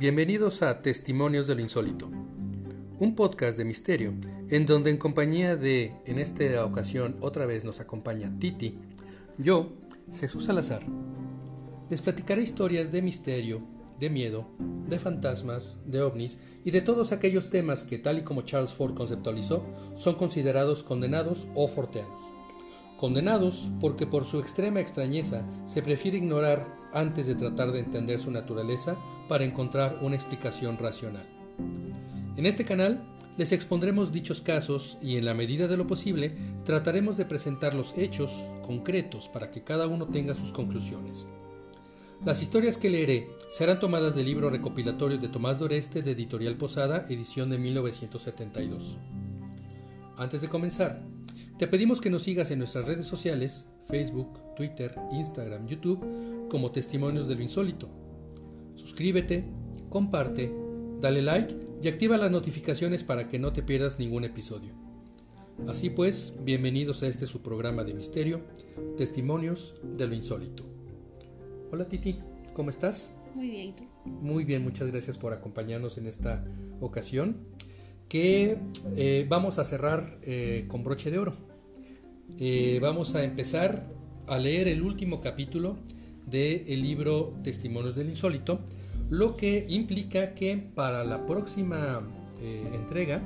Bienvenidos a Testimonios de lo Insólito, un podcast de misterio en donde en compañía de, en esta ocasión otra vez nos acompaña Titi, yo, Jesús Salazar, les platicaré historias de misterio, de miedo, de fantasmas, de ovnis y de todos aquellos temas que, tal y como Charles Ford conceptualizó, son considerados condenados o forteanos. Condenados porque por su extrema extrañeza se prefiere ignorar antes de tratar de entender su naturaleza para encontrar una explicación racional. En este canal les expondremos dichos casos y en la medida de lo posible trataremos de presentar los hechos concretos para que cada uno tenga sus conclusiones. Las historias que leeré serán tomadas del libro recopilatorio de Tomás Doreste de Editorial Posada, edición de 1972. Antes de comenzar, te pedimos que nos sigas en nuestras redes sociales, Facebook, Twitter, Instagram, YouTube, como Testimonios de lo Insólito. Suscríbete, comparte, dale like y activa las notificaciones para que no te pierdas ningún episodio. Así pues, bienvenidos a este su programa de misterio, Testimonios de lo Insólito. Hola Titi, ¿cómo estás? Muy bien. Muy bien, muchas gracias por acompañarnos en esta ocasión que eh, vamos a cerrar eh, con broche de oro. Eh, vamos a empezar a leer el último capítulo del libro Testimonios del Insólito, lo que implica que para la próxima entrega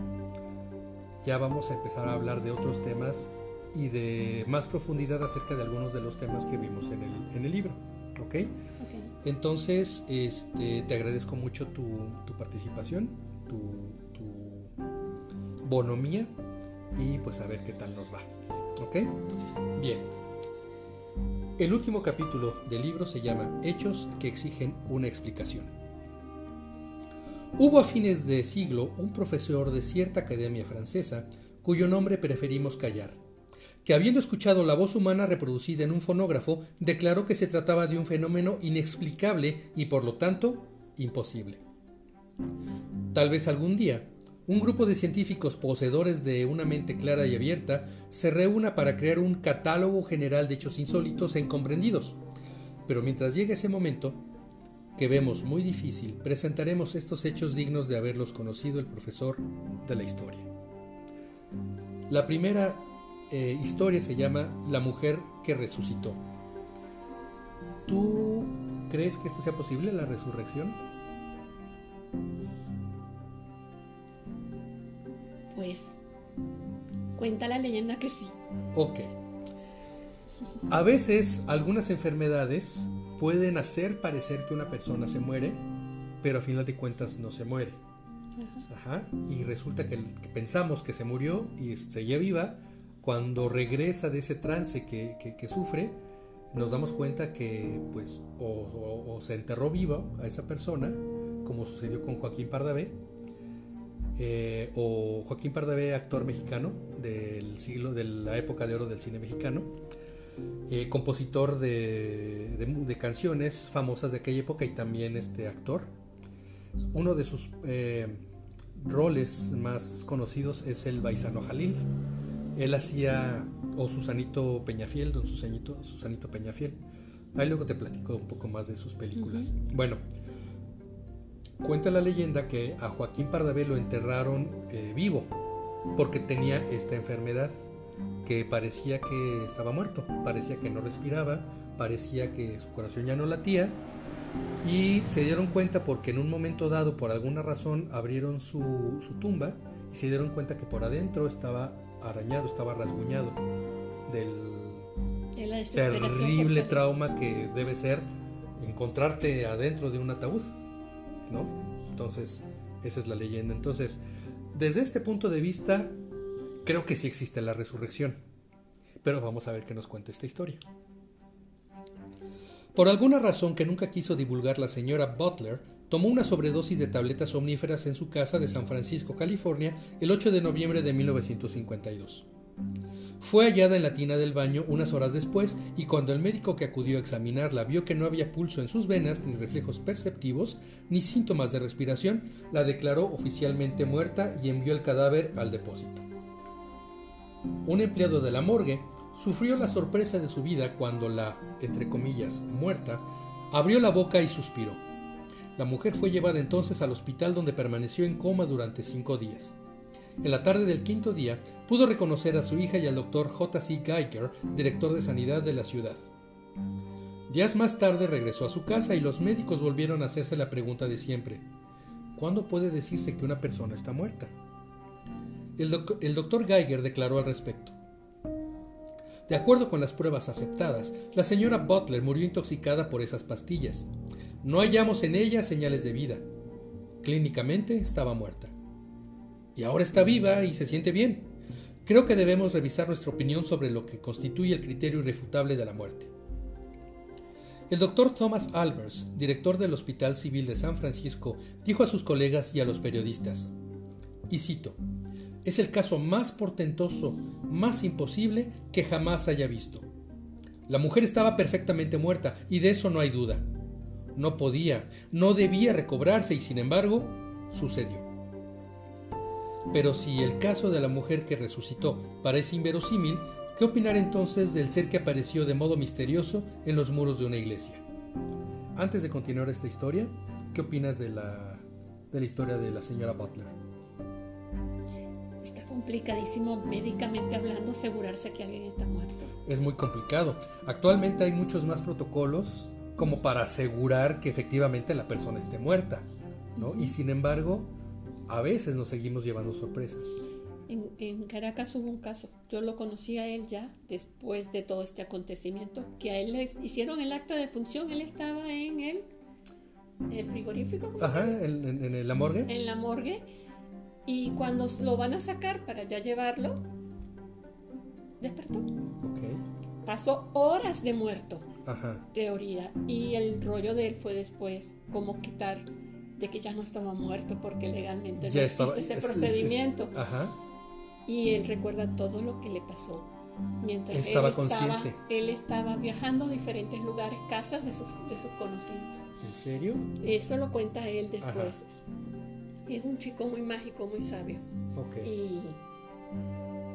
ya vamos a empezar a hablar de otros temas y de más profundidad acerca de algunos de los temas que vimos en el, en el libro. ¿Ok? Entonces, este, te agradezco mucho tu, participación, tu, tu, bonomía y pues a ver qué tal nos va. ¿Ok? Bien. El último capítulo del libro se llama Hechos que exigen una explicación. Hubo a fines de siglo un profesor de cierta academia francesa cuyo nombre preferimos callar que habiendo escuchado la voz humana reproducida en un fonógrafo, declaró que se trataba de un fenómeno inexplicable y por lo tanto imposible. Tal vez algún día, un grupo de científicos poseedores de una mente clara y abierta se reúna para crear un catálogo general de hechos insólitos e incomprendidos. Pero mientras llegue ese momento, que vemos muy difícil, presentaremos estos hechos dignos de haberlos conocido el profesor de la historia. La primera eh, historia se llama La mujer que resucitó. ¿Tú crees que esto sea posible, la resurrección? Pues cuenta la leyenda que sí. Ok. A veces algunas enfermedades pueden hacer parecer que una persona se muere, pero a final de cuentas no se muere. Ajá. Y resulta que, pensamos que se murió y seguía viva, cuando regresa de ese trance que, sufre, nos damos cuenta que pues o, se enterró vivo a esa persona, como sucedió con Joaquín Pardavé, eh, o Joaquín Pardavé, actor mexicano del siglo, de la época de oro del cine mexicano, eh, compositor de, canciones famosas de aquella época y también este actor. Uno de sus eh, roles más conocidos es el Baisano Jalil él hacía, o Susanito Peñafiel, don Susanito, Susanito Peñafiel. Ahí luego te platico un poco más de sus películas. Bueno, cuenta la leyenda que a Joaquín Pardavé lo enterraron eh, vivo porque tenía esta enfermedad que parecía que estaba muerto, parecía que no respiraba, parecía que su corazón ya no latía y se dieron cuenta porque en un momento dado, por alguna razón, abrieron su, su tumba y se dieron cuenta que por adentro estaba arañado, estaba rasguñado del terrible trauma que debe ser encontrarte adentro de un ataúd, Entonces, esa es la leyenda. Entonces, desde este punto de vista, creo que sí existe la resurrección. Pero vamos a ver qué nos cuenta esta historia. Por alguna razón que nunca quiso divulgar la señora Butler, tomó una sobredosis de tabletas somníferas en su casa de San Francisco, California, el 8 de noviembre de 1952. Fue hallada en la tina del baño unas horas después y cuando el médico que acudió a examinarla vio que no había pulso en sus venas, ni reflejos perceptivos, ni síntomas de respiración, la declaró oficialmente muerta y envió el cadáver al depósito. Un empleado de la morgue sufrió la sorpresa de su vida cuando la, entre comillas, muerta, Abrió la boca y suspiró. La mujer fue llevada entonces al hospital donde permaneció en coma durante cinco días. En la tarde del quinto día pudo reconocer a su hija y al doctor J.C. Geiger, director de sanidad de la ciudad. Días más tarde regresó a su casa y los médicos volvieron a hacerse la pregunta de siempre. ¿Cuándo puede decirse que una persona está muerta? El, doctor Geiger declaró al respecto. De acuerdo con las pruebas aceptadas, la señora Butler murió intoxicada por esas pastillas. No hallamos en ella señales de vida. Clínicamente estaba muerta. Y ahora está viva y se siente bien. Creo que debemos revisar nuestra opinión sobre lo que constituye el criterio irrefutable de la muerte. El doctor Thomas Albers, director del Hospital Civil de San Francisco, dijo a sus colegas y a los periodistas, y cito, es el caso más portentoso, más imposible que jamás haya visto. La mujer estaba perfectamente muerta, y de eso no hay duda. No podía, no debía recobrarse, y sin embargo, sucedió. Pero si el caso de la mujer que resucitó parece inverosímil, ¿Qué opinar entonces del ser que apareció de modo misterioso en los muros de una iglesia? Antes de continuar esta historia, ¿qué opinas de la, de la historia de la señora Butler? Está complicadísimo médicamente hablando asegurarse que alguien está muerto. Es muy complicado. Actualmente hay muchos más protocolos como para asegurar que efectivamente la persona esté muerta, ¿no? Y sin embargo, a veces nos seguimos llevando sorpresas. En, Caracas hubo un caso, yo lo conocí a él ya después de todo este acontecimiento, que a él le hicieron el acta de función, él estaba en el, el frigorífico. Ajá, en, la morgue. En la morgue. Y cuando lo van a sacar para ya llevarlo, despertó. Okay. Pasó horas de muerto, Ajá. teoría. Y el rollo de él fue después como quitar de que ya no estaba muerto porque legalmente ya no estaba, ese procedimiento. ajá y él recuerda todo lo que le pasó. Mientras estaba él consciente. Estaba, él estaba viajando a diferentes lugares, casas de, sus conocidos. ¿En serio? Eso lo cuenta él después. Es un chico muy mágico, muy sabio. Y,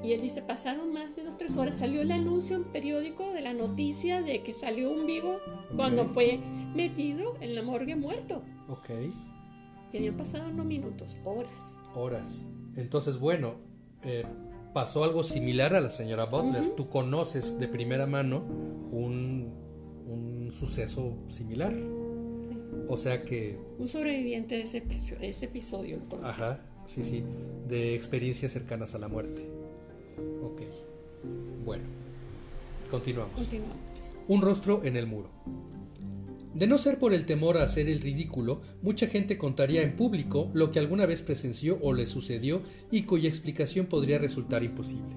y, él dice, pasaron más de dos, tres horas. Salió el anuncio en periódico de la noticia de que salió un vivo cuando fue metido en la morgue muerto. Ok. Y habían pasado no minutos, horas. Horas. Entonces, bueno, eh, pasó algo similar a la señora Butler. Tú conoces de primera mano un, un suceso similar. O sea que... Un sobreviviente de ese, ese episodio. Ajá, sí, sí. De experiencias cercanas a la muerte. Ok. Bueno. Continuamos. Continuamos. Un rostro en el muro. De no ser por el temor a hacer el ridículo, mucha gente contaría en público lo que alguna vez presenció o le sucedió y cuya explicación podría resultar imposible.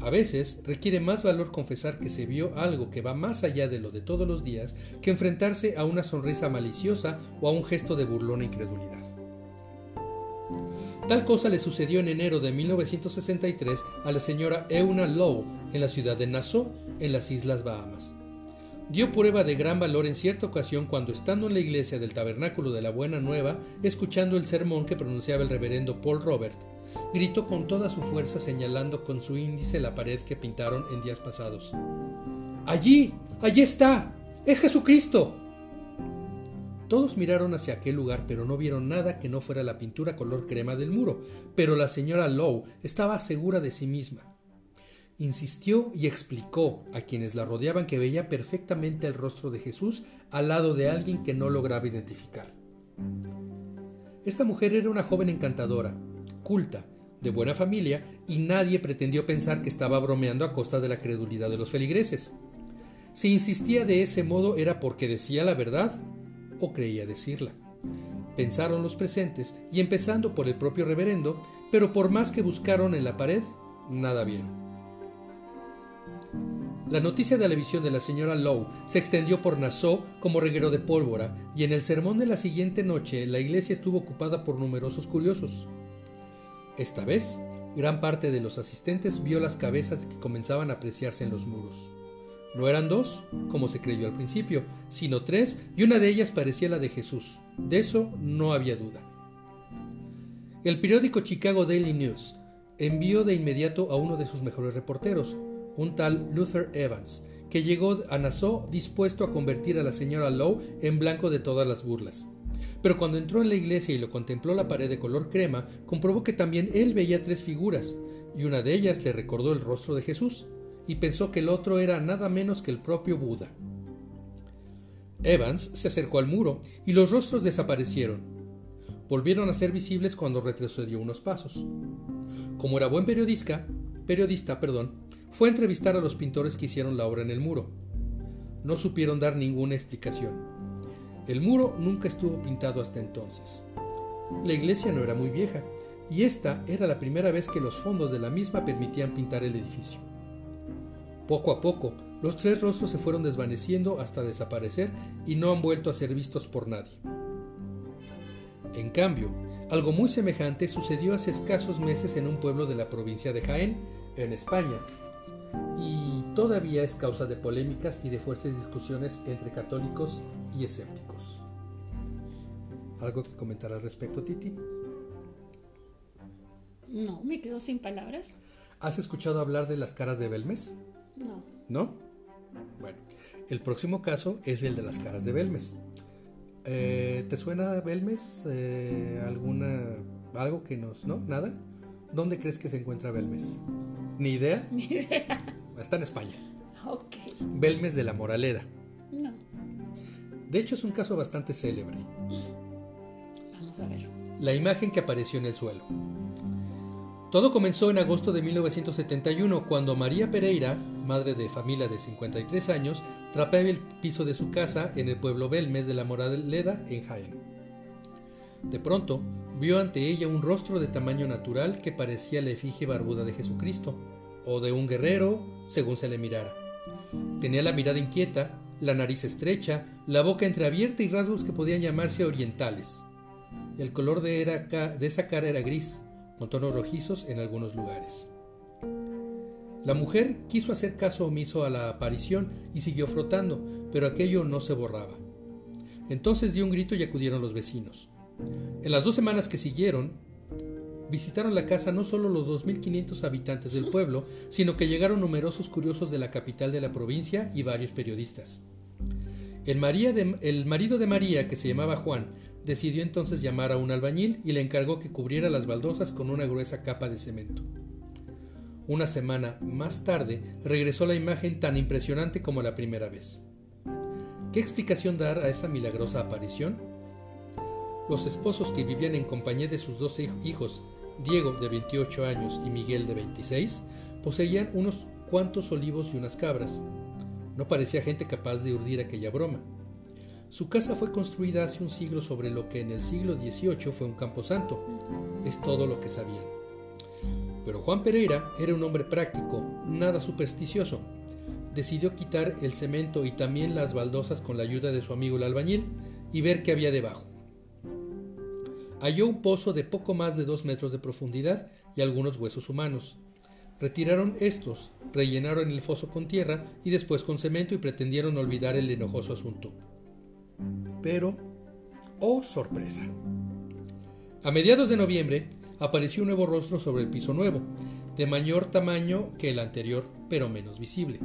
A veces requiere más valor confesar que se vio algo que va más allá de lo de todos los días que enfrentarse a una sonrisa maliciosa o a un gesto de burlona incredulidad. Tal cosa le sucedió en enero de 1963 a la señora Euna Lowe en la ciudad de Nassau, en las Islas Bahamas dio prueba de gran valor en cierta ocasión cuando estando en la iglesia del Tabernáculo de la Buena Nueva, escuchando el sermón que pronunciaba el reverendo Paul Robert, gritó con toda su fuerza señalando con su índice la pared que pintaron en días pasados. Allí, allí está, es Jesucristo. Todos miraron hacia aquel lugar, pero no vieron nada que no fuera la pintura color crema del muro, pero la señora Lowe estaba segura de sí misma. Insistió y explicó a quienes la rodeaban que veía perfectamente el rostro de Jesús al lado de alguien que no lograba identificar. Esta mujer era una joven encantadora, culta, de buena familia, y nadie pretendió pensar que estaba bromeando a costa de la credulidad de los feligreses. Si insistía de ese modo era porque decía la verdad o creía decirla. Pensaron los presentes, y empezando por el propio reverendo, pero por más que buscaron en la pared, nada vieron. La noticia de la visión de la señora Lowe se extendió por Nassau como reguero de pólvora, y en el sermón de la siguiente noche la iglesia estuvo ocupada por numerosos curiosos. Esta vez, gran parte de los asistentes vio las cabezas que comenzaban a apreciarse en los muros. No eran dos, como se creyó al principio, sino tres, y una de ellas parecía la de Jesús. De eso no había duda. El periódico Chicago Daily News envió de inmediato a uno de sus mejores reporteros, un tal Luther Evans, que llegó a Nassau dispuesto a convertir a la señora Lowe en blanco de todas las burlas. Pero cuando entró en la iglesia y lo contempló la pared de color crema, comprobó que también él veía tres figuras, y una de ellas le recordó el rostro de Jesús, y pensó que el otro era nada menos que el propio Buda. Evans se acercó al muro y los rostros desaparecieron. Volvieron a ser visibles cuando retrocedió unos pasos. Como era buen periodista, periodista, perdón, fue entrevistar a los pintores que hicieron la obra en el muro. No supieron dar ninguna explicación. El muro nunca estuvo pintado hasta entonces. La iglesia no era muy vieja, y esta era la primera vez que los fondos de la misma permitían pintar el edificio. Poco a poco, los tres rostros se fueron desvaneciendo hasta desaparecer y no han vuelto a ser vistos por nadie. En cambio, algo muy semejante sucedió hace escasos meses en un pueblo de la provincia de Jaén, en España, y todavía es causa de polémicas y de fuertes discusiones entre católicos y escépticos. ¿Algo que comentar al respecto, Titi? No, me quedo sin palabras. ¿Has escuchado hablar de las caras de Belmes? No. ¿No? Bueno, el próximo caso es el de las caras de Belmes. Eh, ¿Te suena Belmes? Eh, ¿Alguna. algo que nos. ¿No? ¿Nada? ¿Dónde crees que se encuentra Belmes? ¿Ni idea? Ni idea. Está en España. Ok. Belmes de la Moraleda. No. De hecho, es un caso bastante célebre. Vamos a ver. La imagen que apareció en el suelo. Todo comenzó en agosto de 1971 cuando María Pereira, madre de familia de 53 años, trapeaba el piso de su casa en el pueblo Belmes de la Moraleda en Jaén. De pronto, vio ante ella un rostro de tamaño natural que parecía la efigie barbuda de Jesucristo, o de un guerrero, según se le mirara. Tenía la mirada inquieta, la nariz estrecha, la boca entreabierta y rasgos que podían llamarse orientales. El color de, de esa cara era gris, con tonos rojizos en algunos lugares. La mujer quiso hacer caso omiso a la aparición y siguió frotando, pero aquello no se borraba. Entonces dio un grito y acudieron los vecinos. En las dos semanas que siguieron, visitaron la casa no solo los 2.500 habitantes del pueblo, sino que llegaron numerosos curiosos de la capital de la provincia y varios periodistas. El, el marido de María, que se llamaba Juan, Decidió entonces llamar a un albañil y le encargó que cubriera las baldosas con una gruesa capa de cemento. Una semana más tarde regresó la imagen tan impresionante como la primera vez. ¿Qué explicación dar a esa milagrosa aparición? Los esposos que vivían en compañía de sus dos hijos, Diego de 28 años y Miguel de 26, poseían unos cuantos olivos y unas cabras. No parecía gente capaz de urdir aquella broma. Su casa fue construida hace un siglo sobre lo que en el siglo XVIII fue un camposanto. Es todo lo que sabían. Pero Juan Pereira era un hombre práctico, nada supersticioso. Decidió quitar el cemento y también las baldosas con la ayuda de su amigo el albañil y ver qué había debajo. Halló un pozo de poco más de dos metros de profundidad y algunos huesos humanos. Retiraron estos, rellenaron el foso con tierra y después con cemento y pretendieron olvidar el enojoso asunto. Pero, oh sorpresa. A mediados de noviembre apareció un nuevo rostro sobre el piso nuevo, de mayor tamaño que el anterior, pero menos visible.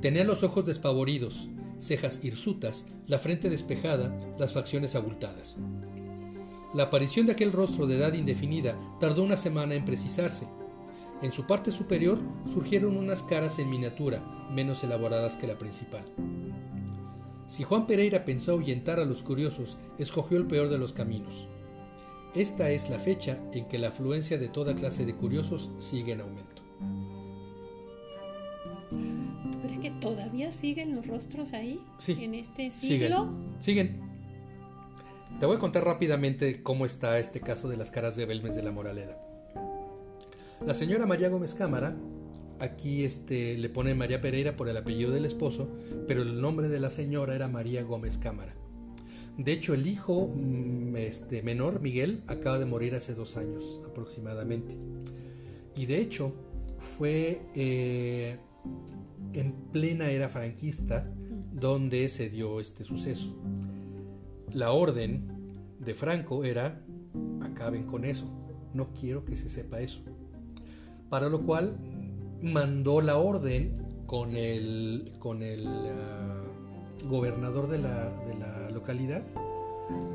Tenía los ojos despavoridos, cejas hirsutas, la frente despejada, las facciones abultadas. La aparición de aquel rostro de edad indefinida tardó una semana en precisarse. En su parte superior surgieron unas caras en miniatura, menos elaboradas que la principal. Si Juan Pereira pensó ahuyentar a los curiosos, escogió el peor de los caminos. Esta es la fecha en que la afluencia de toda clase de curiosos sigue en aumento. ¿Tú crees que todavía siguen los rostros ahí? Sí. En este siglo. Siguen. siguen. Te voy a contar rápidamente cómo está este caso de las caras de Belmes de la Moraleda. La señora María Gómez Cámara Aquí este, le pone María Pereira por el apellido del esposo, pero el nombre de la señora era María Gómez Cámara. De hecho, el hijo mm, este, menor, Miguel, acaba de morir hace dos años aproximadamente. Y de hecho, fue eh, en plena era franquista donde se dio este suceso. La orden de Franco era, acaben con eso, no quiero que se sepa eso. Para lo cual mandó la orden con el, con el ah, gobernador de la, de la localidad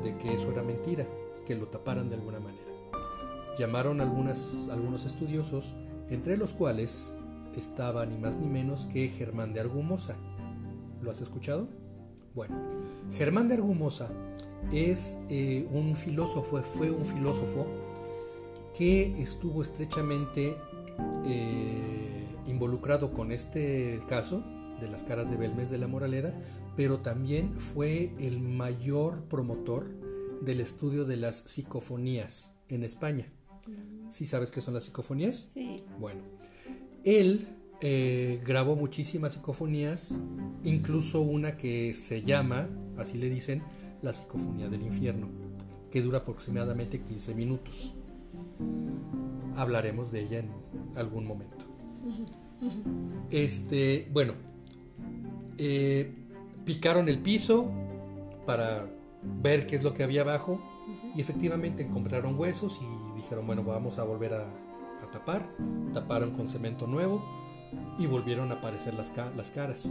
de que eso era mentira, que lo taparan de alguna manera. Llamaron algunas, algunos estudiosos, entre los cuales estaba ni más ni menos que Germán de Argumosa. ¿Lo has escuchado? Bueno, Germán de Argumosa es eh, un filósofo, fue un filósofo que estuvo estrechamente eh, involucrado con este caso de las caras de Belmes de la Moraleda, pero también fue el mayor promotor del estudio de las psicofonías en España. ¿Sí sabes qué son las psicofonías? Sí. Bueno, él eh, grabó muchísimas psicofonías, incluso una que se llama, así le dicen, la psicofonía del infierno, que dura aproximadamente 15 minutos. Hablaremos de ella en algún momento. Este, bueno, eh, picaron el piso para ver qué es lo que había abajo y efectivamente encontraron huesos y dijeron, bueno, vamos a volver a, tapar. Taparon con cemento nuevo y volvieron a aparecer las, las caras.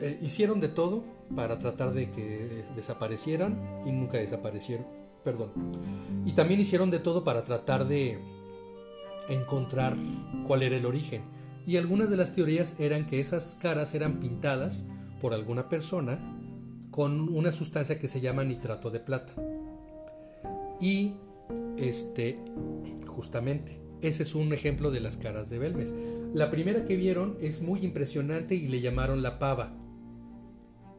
Eh, hicieron de todo para tratar de que desaparecieran y nunca desaparecieron. Perdón. Y también hicieron de todo para tratar de encontrar cuál era el origen. Y algunas de las teorías eran que esas caras eran pintadas por alguna persona con una sustancia que se llama nitrato de plata. Y este, justamente, ese es un ejemplo de las caras de Belmes. La primera que vieron es muy impresionante y le llamaron la pava.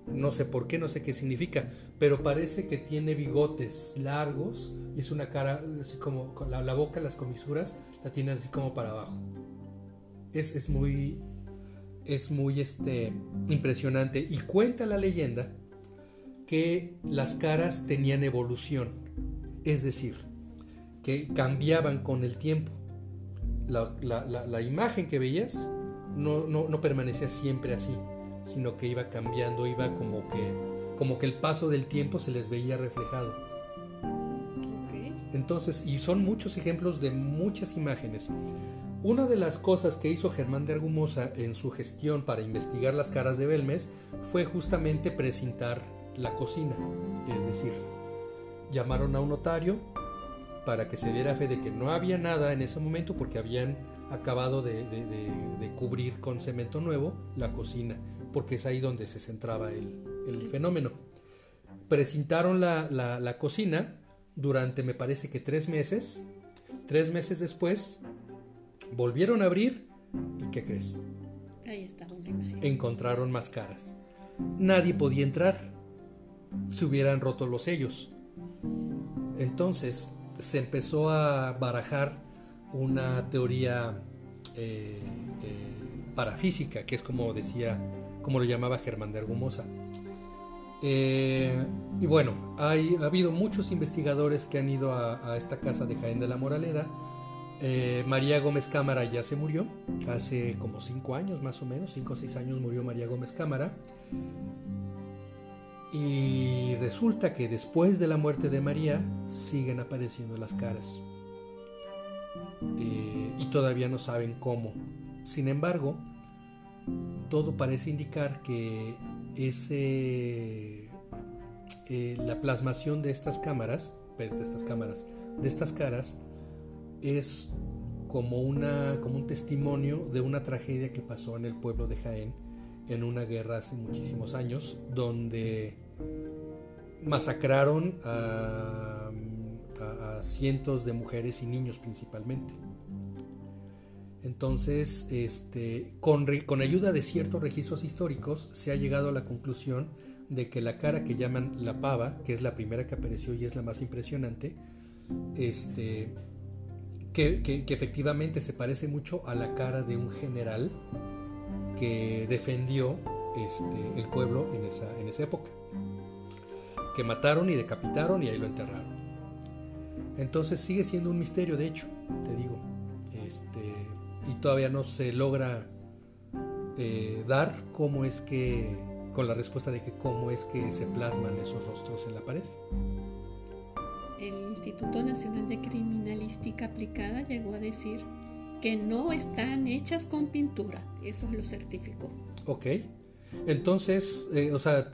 No sé por qué, no sé qué significa, pero parece que tiene bigotes largos y es una cara así como la, la boca, las comisuras la tiene así como para abajo. Es, es muy, es muy este, impresionante y cuenta la leyenda que las caras tenían evolución, es decir, que cambiaban con el tiempo. La, imagen que veías no, no, permanecía siempre así, sino que iba cambiando, iba como que, como que el paso del tiempo se les veía reflejado. Entonces, y son muchos ejemplos de muchas imágenes. Una de las cosas que hizo Germán de Argumosa en su gestión para investigar las caras de Belmes fue justamente precintar la cocina, es decir, llamaron a un notario para que se diera fe de que no había nada en ese momento porque habían acabado de, cubrir con cemento nuevo la cocina, porque es ahí donde se centraba el, fenómeno. Precintaron la, la, cocina durante me parece que tres meses. Tres meses después volvieron a abrir y ¿qué crees? Ahí está una imagen. Encontraron más caras. Nadie podía entrar se hubieran roto los sellos. Entonces se empezó a barajar una teoría eh, eh, parafísica, que es como decía, como lo llamaba Germán de Argumosa. Eh, y bueno, hay, ha habido muchos investigadores que han ido a, esta casa de Jaén de la Moraleda. María Gómez Cámara ya se murió, hace como cinco años más o menos, cinco o seis años murió María Gómez Cámara. Y resulta que después de la muerte de María siguen apareciendo las caras. Eh, y todavía no saben cómo. Sin embargo, todo parece indicar que eh, la plasmación de estas cámaras, pues, de estas cámaras, de estas caras, es como, una, como un testimonio de una tragedia que pasó en el pueblo de Jaén en una guerra hace muchísimos años, donde masacraron a, cientos de mujeres y niños principalmente. Entonces, este, con, ayuda de ciertos registros históricos, se ha llegado a la conclusión de que la cara que llaman la pava, que es la primera que apareció y es la más impresionante, este, que efectivamente se parece mucho a la cara de un general que defendió este, el pueblo en esa, en esa época. Que mataron y decapitaron y ahí lo enterraron. Entonces sigue siendo un misterio, de hecho, te digo. Este, y todavía no se logra eh, dar cómo es que, con la respuesta de que cómo es que se plasman esos rostros en la pared. El Instituto Nacional de Criminalística Aplicada llegó a decir que no están hechas con pintura. Eso lo certificó. Ok. Entonces, eh, o sea,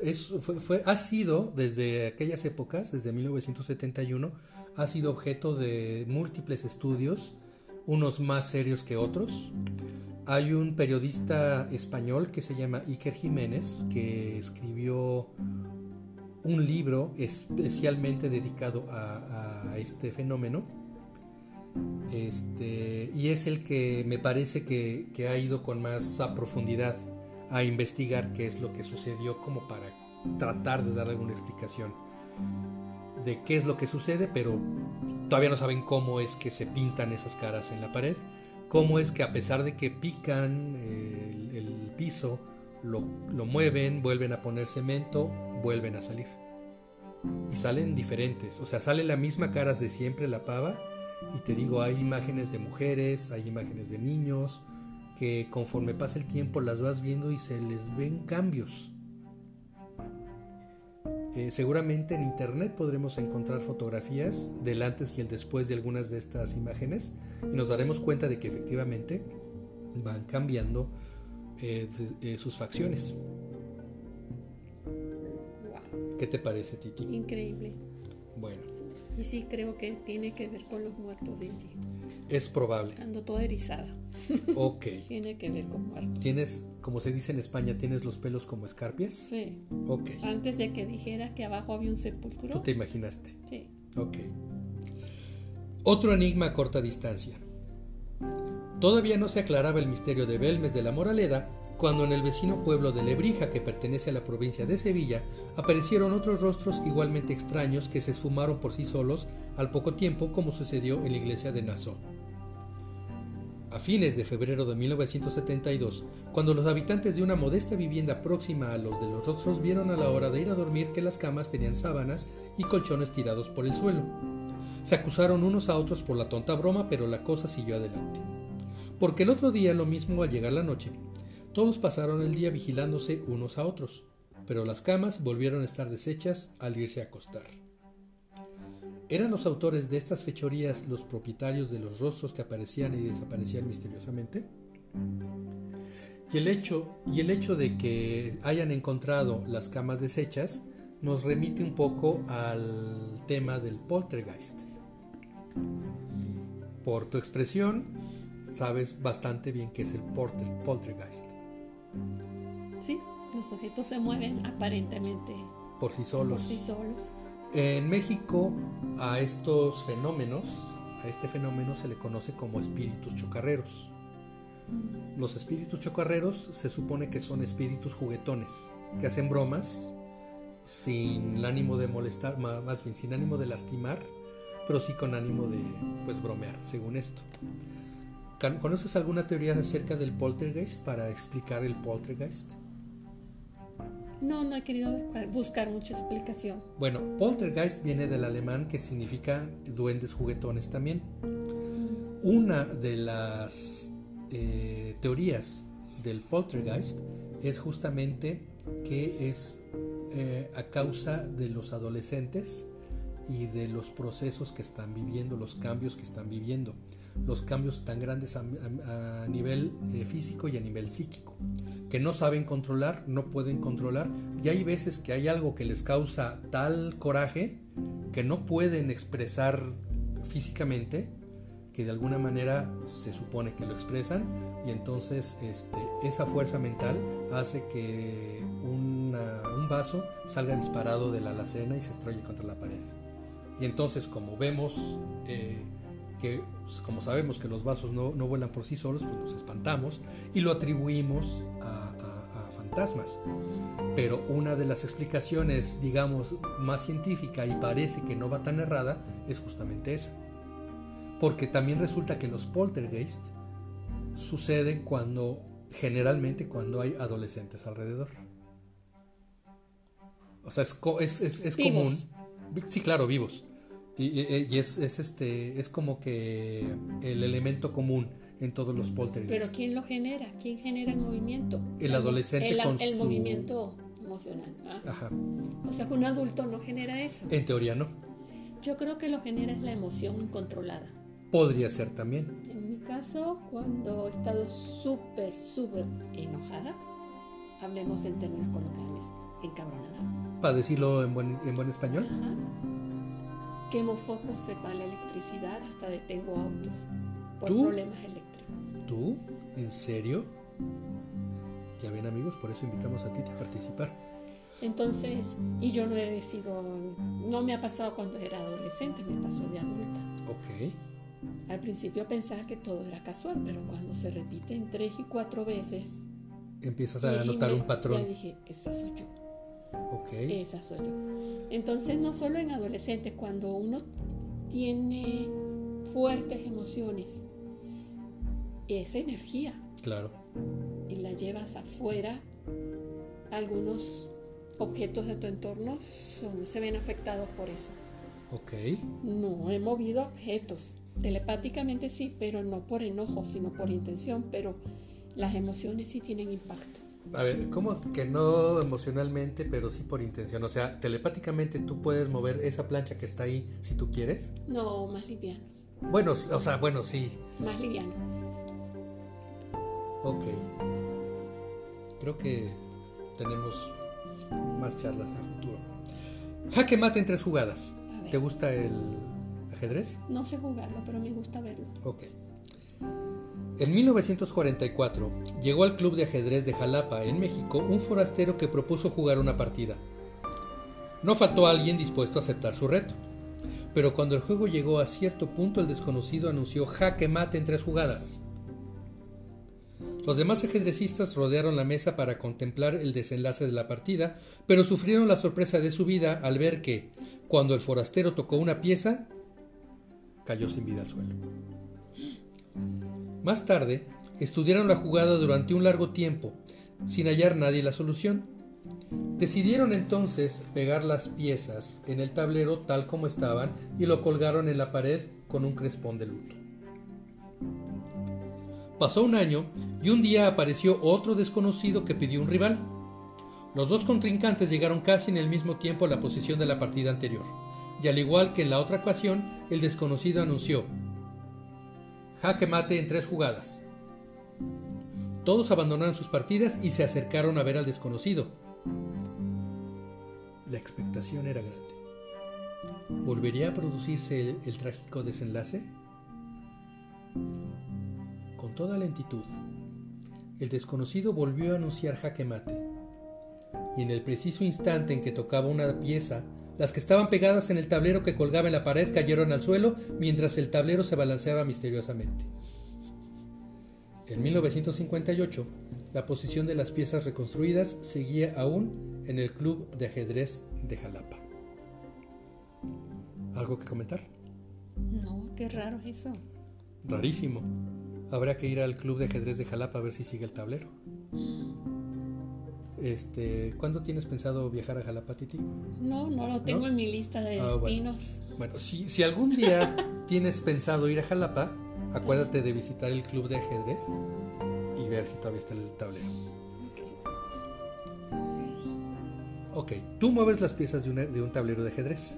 fue, ha sido desde aquellas épocas, desde 1971, ha sido objeto de múltiples estudios, unos más serios que otros. Hay un periodista español que se llama Iker Jiménez, que escribió un libro especialmente dedicado a, este fenómeno. Este, y es el que me parece que, que ha ido con más profundidad a investigar qué es lo que sucedió como para tratar de dar alguna explicación de qué es lo que sucede, pero todavía no saben cómo es que se pintan esas caras en la pared, cómo es que a pesar de que pican el, piso, lo, lo mueven, vuelven a poner cemento, vuelven a salir. Y salen diferentes, o sea, sale la misma cara de siempre la pava, y te digo, hay imágenes de mujeres, hay imágenes de niños, que conforme pasa el tiempo las vas viendo y se les ven cambios. Eh, seguramente en internet podremos encontrar fotografías del antes y el después de algunas de estas imágenes y nos daremos cuenta de que efectivamente van cambiando eh, eh, sus facciones. ¿Qué te parece, Titi? Increíble. Y sí, creo que tiene que ver con los muertos de allí. Es probable. Ando toda erizada. Ok. tiene que ver con muertos. ¿Tienes, como se dice en España, tienes los pelos como escarpias? Sí. Ok. Antes de que dijera que abajo había un sepulcro. ¿Tú te imaginaste? Sí. Ok. Otro enigma a corta distancia. Todavía no se aclaraba el misterio de Belmes de la Moraleda cuando en el vecino pueblo de Lebrija, que pertenece a la provincia de Sevilla, aparecieron otros rostros igualmente extraños que se esfumaron por sí solos al poco tiempo como sucedió en la iglesia de Nassau. A fines de febrero de 1972, cuando los habitantes de una modesta vivienda próxima a los de los rostros vieron a la hora de ir a dormir que las camas tenían sábanas y colchones tirados por el suelo. Se acusaron unos a otros por la tonta broma, pero la cosa siguió adelante. Porque el otro día, lo mismo al llegar la noche, todos pasaron el día vigilándose unos a otros, pero las camas volvieron a estar deshechas al irse a acostar. ¿Eran los autores de estas fechorías los propietarios de los rostros que aparecían y desaparecían misteriosamente? Y el hecho, y el hecho de que hayan encontrado las camas deshechas nos remite un poco al tema del poltergeist. Por tu expresión, sabes bastante bien qué es el poltergeist. Sí, los objetos se mueven aparentemente por sí solos. Por sí solos. En México a estos fenómenos, a este fenómeno se le conoce como espíritus chocarreros. Los espíritus chocarreros se supone que son espíritus juguetones, que hacen bromas sin el ánimo de molestar, más bien sin ánimo de lastimar, pero sí con ánimo de pues bromear, según esto. ¿Conoces alguna teoría acerca del poltergeist para explicar el poltergeist? No, no he querido buscar mucha explicación. Bueno, poltergeist viene del alemán que significa duendes juguetones también. Una de las eh, teorías del poltergeist es justamente que es eh, a causa de los adolescentes y de los procesos que están viviendo, los cambios que están viviendo los cambios tan grandes a, nivel eh, físico y a nivel psíquico, que no saben controlar, no pueden controlar, y hay veces que hay algo que les causa tal coraje que no pueden expresar físicamente, que de alguna manera se supone que lo expresan, y entonces este, esa fuerza mental hace que un vaso salga disparado de la alacena y se estrelle contra la pared. Y entonces, como vemos, eh, que pues, como sabemos que los vasos no, vuelan por sí solos, pues nos espantamos y lo atribuimos a, fantasmas. Pero una de las explicaciones, digamos, más científica y parece que no va tan errada, es justamente esa. Porque también resulta que los poltergeist suceden cuando, generalmente cuando hay adolescentes alrededor. O sea, es, es, es común. Sí, claro, vivos. Y, es, este, es como que el elemento común en todos los poltergeists. Pero ¿quién lo genera? ¿Quién genera el movimiento? El adolescente el, con el movimiento emocional. Ajá. O sea, que un adulto no genera eso. En teoría no. Yo creo que lo genera es la emoción incontrolada. Podría ser también. En mi caso, cuando he estado súper, súper enojada, hablemos en términos coloquiales, encabronada. Para decirlo en buen, en buen español. Quemo focos, se va la electricidad, hasta detengo autos por problemas eléctricos. ¿Tú? ¿En serio? Ya ven amigos, por eso invitamos a ti a participar. Entonces, y yo no he sido, no me ha pasado cuando era adolescente, me pasó de adulta. Ok. Al principio pensaba que todo era casual, pero cuando se repiten tres y cuatro veces... Empiezas a notar un patrón. Ya dije, esa soy yo. Ok. Esa soy yo. Entonces, no solo en adolescentes, cuando uno tiene fuertes emociones, esa energía. Claro. Y la llevas afuera, algunos objetos de tu entorno son, se ven afectados por eso. Ok. No he movido objetos. Telepáticamente sí, pero no por enojo, sino por intención. Pero las emociones sí tienen impacto. A ver, ¿cómo que no emocionalmente, pero sí por intención? O sea, telepáticamente tú puedes mover esa plancha que está ahí si tú quieres. No, más livianos. Bueno, o sea, bueno, sí. Más livianos. Ok. Creo que tenemos más charlas a futuro. Jaque mate en tres jugadas. ¿Te gusta el ajedrez? No sé jugarlo, pero me gusta verlo. Ok. En 1944 llegó al Club de Ajedrez de Jalapa, en México, un forastero que propuso jugar una partida. No faltó alguien dispuesto a aceptar su reto. Pero cuando el juego llegó a cierto punto, el desconocido anunció jaque mate en tres jugadas. Los demás ajedrecistas rodearon la mesa para contemplar el desenlace de la partida, pero sufrieron la sorpresa de su vida al ver que, cuando el forastero tocó una pieza, cayó sin vida al suelo. Más tarde, estudiaron la jugada durante un largo tiempo, sin hallar nadie la solución. Decidieron entonces pegar las piezas en el tablero tal como estaban y lo colgaron en la pared con un crespón de luto. Pasó un año y un día apareció otro desconocido que pidió un rival. Los dos contrincantes llegaron casi en el mismo tiempo a la posición de la partida anterior, y al igual que en la otra ocasión, el desconocido anunció jaque mate en tres jugadas. Todos abandonaron sus partidas y se acercaron a ver al desconocido. La expectación era grande. ¿Volvería a producirse el, trágico desenlace? Con toda lentitud, el desconocido volvió a anunciar jaque mate, y en el preciso instante en que tocaba una pieza, las que estaban pegadas en el tablero que colgaba en la pared cayeron al suelo mientras el tablero se balanceaba misteriosamente. En 1958, la posición de las piezas reconstruidas seguía aún en el Club de Ajedrez de Jalapa. ¿Algo que comentar? No, qué raro eso. Rarísimo. Habrá que ir al club de ajedrez de Jalapa a ver si sigue el tablero. Este, ¿cuándo tienes pensado viajar a Jalapa, Titi? No, no lo tengo en mi lista de ah, destinos. Bueno, si, si, algún día tienes pensado ir a Jalapa, acuérdate de visitar el club de ajedrez y ver si todavía está el tablero. Ok, tú mueves las piezas de, de un tablero de ajedrez.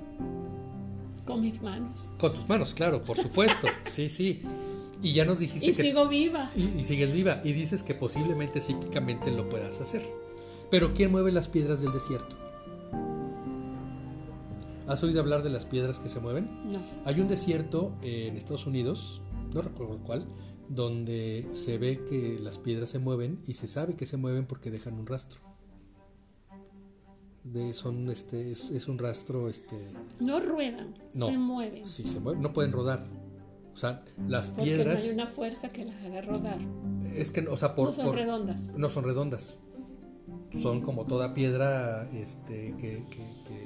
Con mis manos. Con tus manos, claro, por supuesto. sí, sí. Y ya nos dijiste y sigo viva. Y, sigues viva. Y dices que posiblemente psíquicamente lo puedas hacer. Pero ¿quién mueve las piedras del desierto? ¿Has oído hablar de las piedras que se mueven? No. Hay un desierto en Estados Unidos, no recuerdo cuál, donde se ve que las piedras se mueven y se sabe que se mueven porque dejan un rastro. De, son este es, un rastro este no ruedan se mueven sí se mueven no pueden rodar o sea, las piedras. No hay una fuerza que las haga rodar. Es que, o sea, por. No son redondas. No son redondas. Son como toda piedra este, que,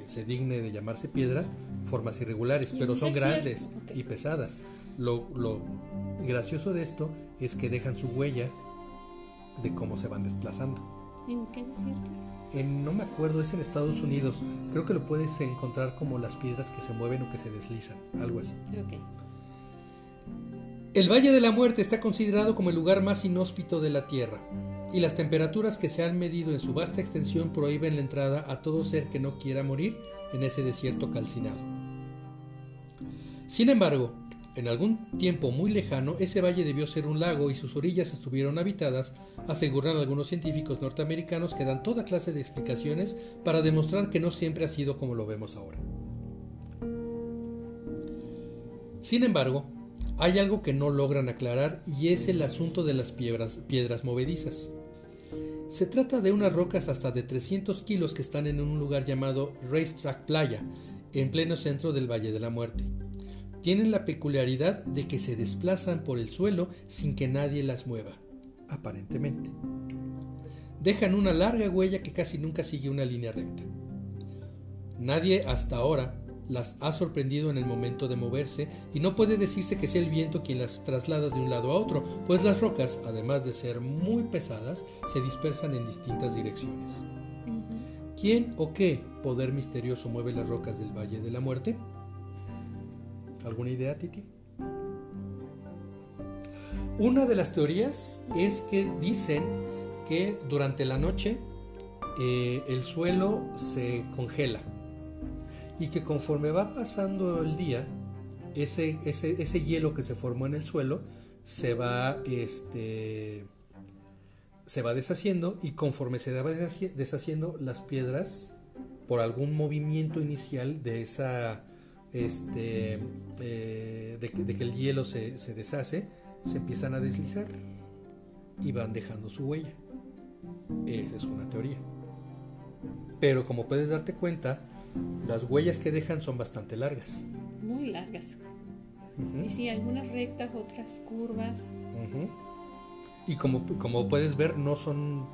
se digne de llamarse piedra, formas irregulares, pero son grandes y pesadas. Lo, lo gracioso de esto es que dejan su huella de cómo se van desplazando. ¿En qué desiertos? En, no me acuerdo, es en Estados Unidos. Creo que lo puedes encontrar como las piedras que se mueven o que se deslizan, algo así. Okay. El Valle de la Muerte está considerado como el lugar más inhóspito de la Tierra, y las temperaturas que se han medido en su vasta extensión prohíben la entrada a todo ser que no quiera morir en ese desierto calcinado. Sin embargo, En algún tiempo muy lejano, ese valle debió ser un lago y sus orillas estuvieron habitadas, aseguran algunos científicos norteamericanos que dan toda clase de explicaciones para demostrar que no siempre ha sido como lo vemos ahora. Sin embargo, hay algo que no logran aclarar y es el asunto de las piedras, piedras movedizas. Se trata de unas rocas hasta de 300 kilos que están en un lugar llamado Racetrack Playa, en pleno centro del Valle de la Muerte. Tienen la peculiaridad de que se desplazan por el suelo sin que nadie las mueva, aparentemente. Dejan una larga huella que casi nunca sigue una línea recta. Nadie hasta ahora las ha sorprendido en el momento de moverse y no puede decirse que sea el viento quien las traslada de un lado a otro, pues las rocas, además de ser muy pesadas, se dispersan en distintas direcciones. ¿Quién o qué poder misterioso mueve las rocas del Valle de la Muerte? ¿Alguna idea, Titi? Una de las teorías es que dicen que durante la noche eh, el suelo se congela y que conforme va pasando el día, ese, ese, hielo que se formó en el suelo se va, este, se va deshaciendo y conforme se va deshaciendo las piedras, por algún movimiento inicial de esa, este, eh, de, que, el hielo se, se deshace, se empiezan a deslizar y van dejando su huella. Esa es una teoría. Pero como puedes darte cuenta, las huellas que dejan son bastante largas. Muy largas. Y sí, algunas rectas, otras curvas. Y como, como puedes ver, no son,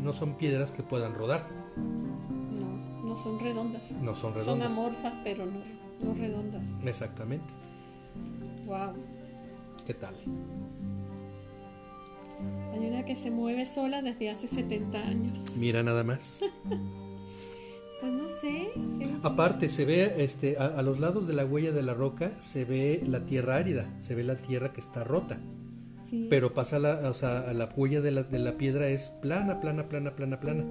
no son piedras que puedan rodar. No, no son redondas. No son redondas. Son amorfas, pero no, no redondas. Exactamente. Wow. ¿Qué tal? Hay una que se mueve sola desde hace 70 años. Mira nada más. Pues no sé. Aparte, se ve este, a, los lados de la huella de la roca, se ve la tierra árida, se ve la tierra que está rota. Sí. Pero pasa la, o sea, la huella de la, de la piedra es plana, plana, plana, plana, plana.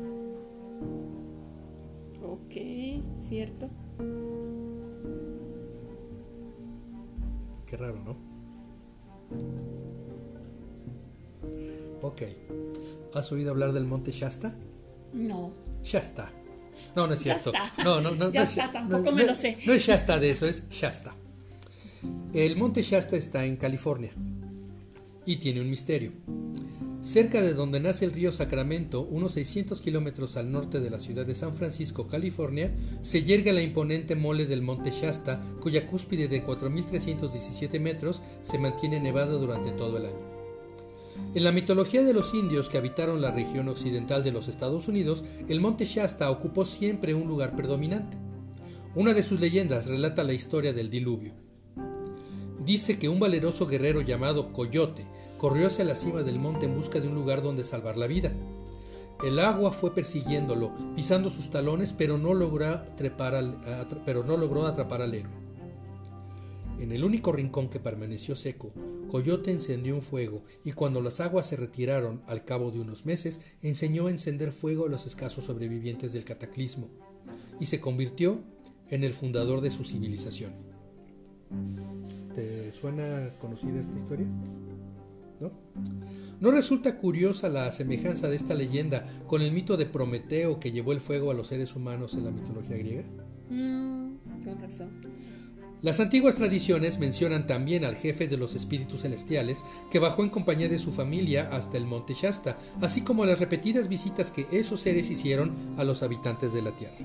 Ok, cierto. Qué raro, ¿no? Ok. ¿Has oído hablar del monte Shasta? No. Shasta. No, no es cierto. No, no, no. Ya está, tampoco me lo sé. No es Shasta de eso, es Shasta. El monte Shasta está en California y tiene un misterio. Cerca de donde nace el río Sacramento, unos 600 kilómetros al norte de la ciudad de San Francisco, California, se yerga la imponente mole del monte Shasta, cuya cúspide de 4.317 metros se mantiene nevada durante todo el año. En la mitología de los indios que habitaron la región occidental de los Estados Unidos, el monte Shasta ocupó siempre un lugar predominante. Una de sus leyendas relata la historia del diluvio. Dice que un valeroso guerrero llamado Coyote corrió hacia la cima del monte en busca de un lugar donde salvar la vida. El agua fue persiguiéndolo, pisando sus talones, pero no logró, pero no logró atrapar al héroe. En el único rincón que permaneció seco, Coyote encendió un fuego y cuando las aguas se retiraron al cabo de unos meses, enseñó a encender fuego a los escasos sobrevivientes del cataclismo y se convirtió en el fundador de su civilización. ¿Te suena conocida esta historia? ¿No? ¿No resulta curiosa la semejanza de esta leyenda con el mito de Prometeo que llevó el fuego a los seres humanos en la mitología griega? Mm, con razón. Las antiguas tradiciones mencionan también al jefe de los espíritus celestiales que bajó en compañía de su familia hasta el monte Shasta, así como las repetidas visitas que esos seres hicieron a los habitantes de la tierra.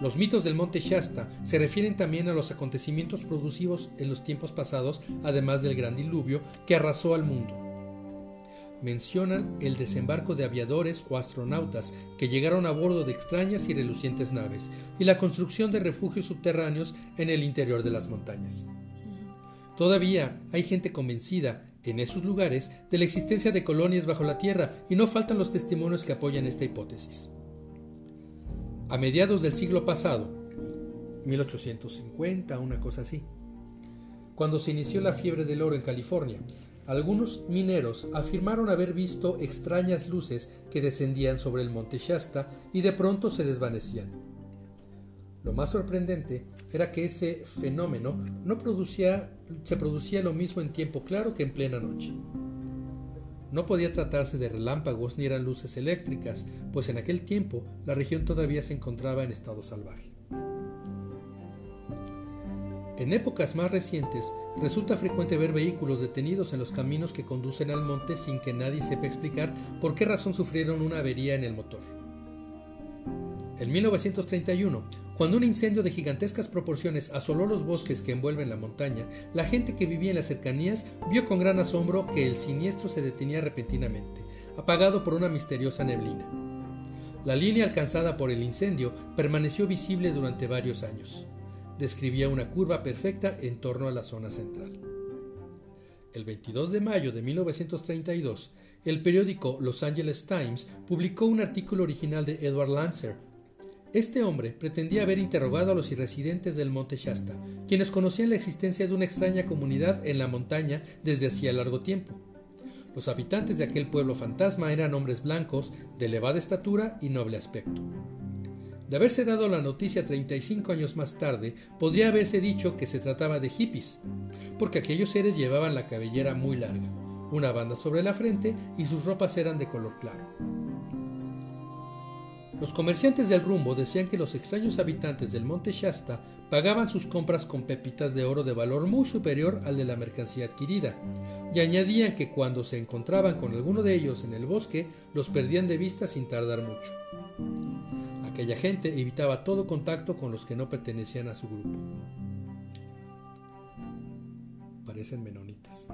Los mitos del monte Shasta se refieren también a los acontecimientos producidos en los tiempos pasados, además del gran diluvio que arrasó al mundo mencionan el desembarco de aviadores o astronautas que llegaron a bordo de extrañas y relucientes naves y la construcción de refugios subterráneos en el interior de las montañas. Todavía hay gente convencida en esos lugares de la existencia de colonias bajo la tierra y no faltan los testimonios que apoyan esta hipótesis. A mediados del siglo pasado, 1850, una cosa así, cuando se inició la fiebre del oro en California, algunos mineros afirmaron haber visto extrañas luces que descendían sobre el monte Shasta y de pronto se desvanecían. Lo más sorprendente era que ese fenómeno no producía, se producía lo mismo en tiempo claro que en plena noche. No podía tratarse de relámpagos ni eran luces eléctricas, pues en aquel tiempo la región todavía se encontraba en estado salvaje. En épocas más recientes, resulta frecuente ver vehículos detenidos en los caminos que conducen al monte sin que nadie sepa explicar por qué razón sufrieron una avería en el motor. En 1931, cuando un incendio de gigantescas proporciones asoló los bosques que envuelven la montaña, la gente que vivía en las cercanías vio con gran asombro que el siniestro se detenía repentinamente, apagado por una misteriosa neblina. La línea alcanzada por el incendio permaneció visible durante varios años describía una curva perfecta en torno a la zona central. El 22 de mayo de 1932, el periódico Los Angeles Times publicó un artículo original de Edward Lancer. Este hombre pretendía haber interrogado a los residentes del Monte Shasta, quienes conocían la existencia de una extraña comunidad en la montaña desde hacía largo tiempo. Los habitantes de aquel pueblo fantasma eran hombres blancos, de elevada estatura y noble aspecto. De haberse dado la noticia 35 años más tarde, podría haberse dicho que se trataba de hippies, porque aquellos seres llevaban la cabellera muy larga, una banda sobre la frente y sus ropas eran de color claro. Los comerciantes del rumbo decían que los extraños habitantes del monte Shasta pagaban sus compras con pepitas de oro de valor muy superior al de la mercancía adquirida, y añadían que cuando se encontraban con alguno de ellos en el bosque los perdían de vista sin tardar mucho. Aquella gente evitaba todo contacto con los que no pertenecían a su grupo. Parecen menonitas.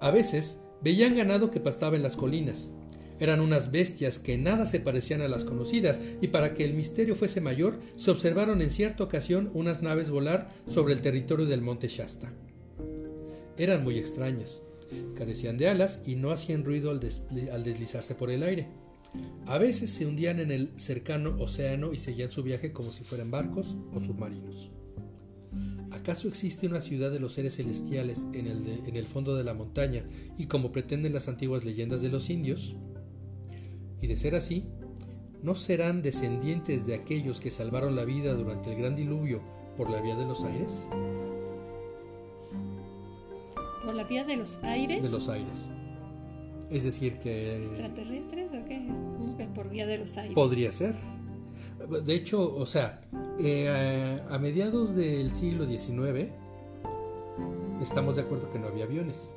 A veces veían ganado que pastaba en las colinas. Eran unas bestias que nada se parecían a las conocidas, y para que el misterio fuese mayor, se observaron en cierta ocasión unas naves volar sobre el territorio del monte Shasta. Eran muy extrañas, carecían de alas y no hacían ruido al, al deslizarse por el aire. A veces se hundían en el cercano océano y seguían su viaje como si fueran barcos o submarinos. ¿Acaso existe una ciudad de los seres celestiales en el, en el fondo de la montaña y como pretenden las antiguas leyendas de los indios? Y de ser así, ¿no serán descendientes de aquellos que salvaron la vida durante el gran diluvio por la vía de los aires? ¿Por la vía de los aires? De los aires. Es decir, que... ¿Extraterrestres o qué? ¿Cómo que por vía de los aires? Podría ser. De hecho, o sea, eh, a mediados del siglo XIX estamos de acuerdo que no había aviones.